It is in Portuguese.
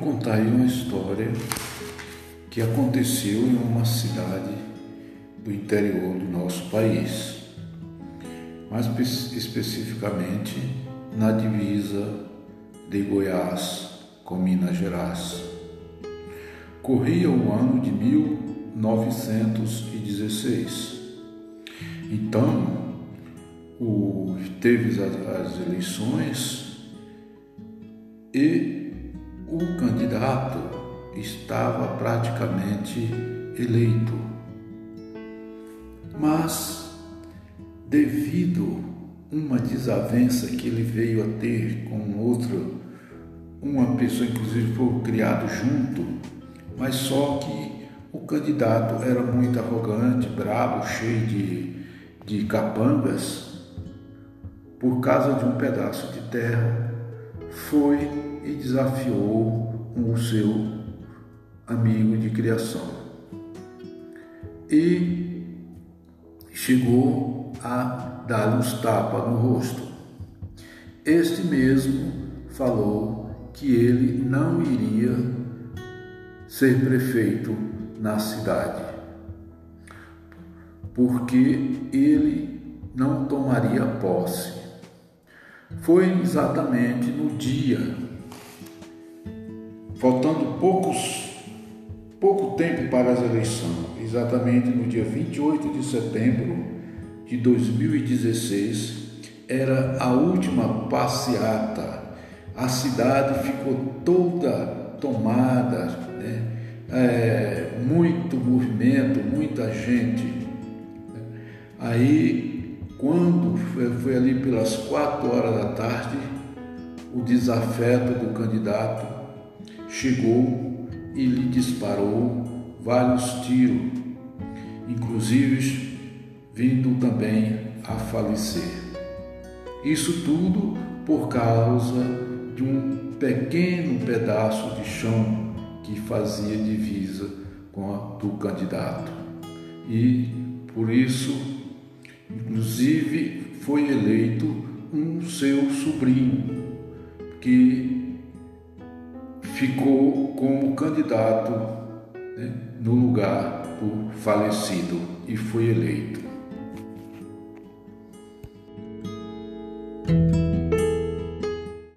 contar aí uma história que aconteceu em uma cidade do interior do nosso país, mais especificamente na divisa de Goiás com Minas Gerais. Corria o ano de 1916. Então, o, teve as, as eleições e o candidato estava praticamente eleito. Mas, devido uma desavença que ele veio a ter com outro, uma pessoa inclusive foi criado junto, mas só que o candidato era muito arrogante, bravo, cheio de, de capangas, por causa de um pedaço de terra, foi e desafiou o seu amigo de criação. E chegou a dar uns tapas no rosto. Este mesmo falou que ele não iria ser prefeito na cidade, porque ele não tomaria posse. Foi exatamente no dia faltando poucos, pouco tempo para as eleições, exatamente no dia 28 de setembro de 2016, era a última passeata. A cidade ficou toda tomada, né? é, muito movimento, muita gente. Aí, quando foi, foi ali pelas quatro horas da tarde, o desafeto do candidato chegou e lhe disparou vários tiros, inclusive vindo também a falecer. Isso tudo por causa de um pequeno pedaço de chão que fazia divisa com a do candidato. E por isso, Inclusive foi eleito um seu sobrinho, que ficou como candidato né, no lugar do falecido e foi eleito.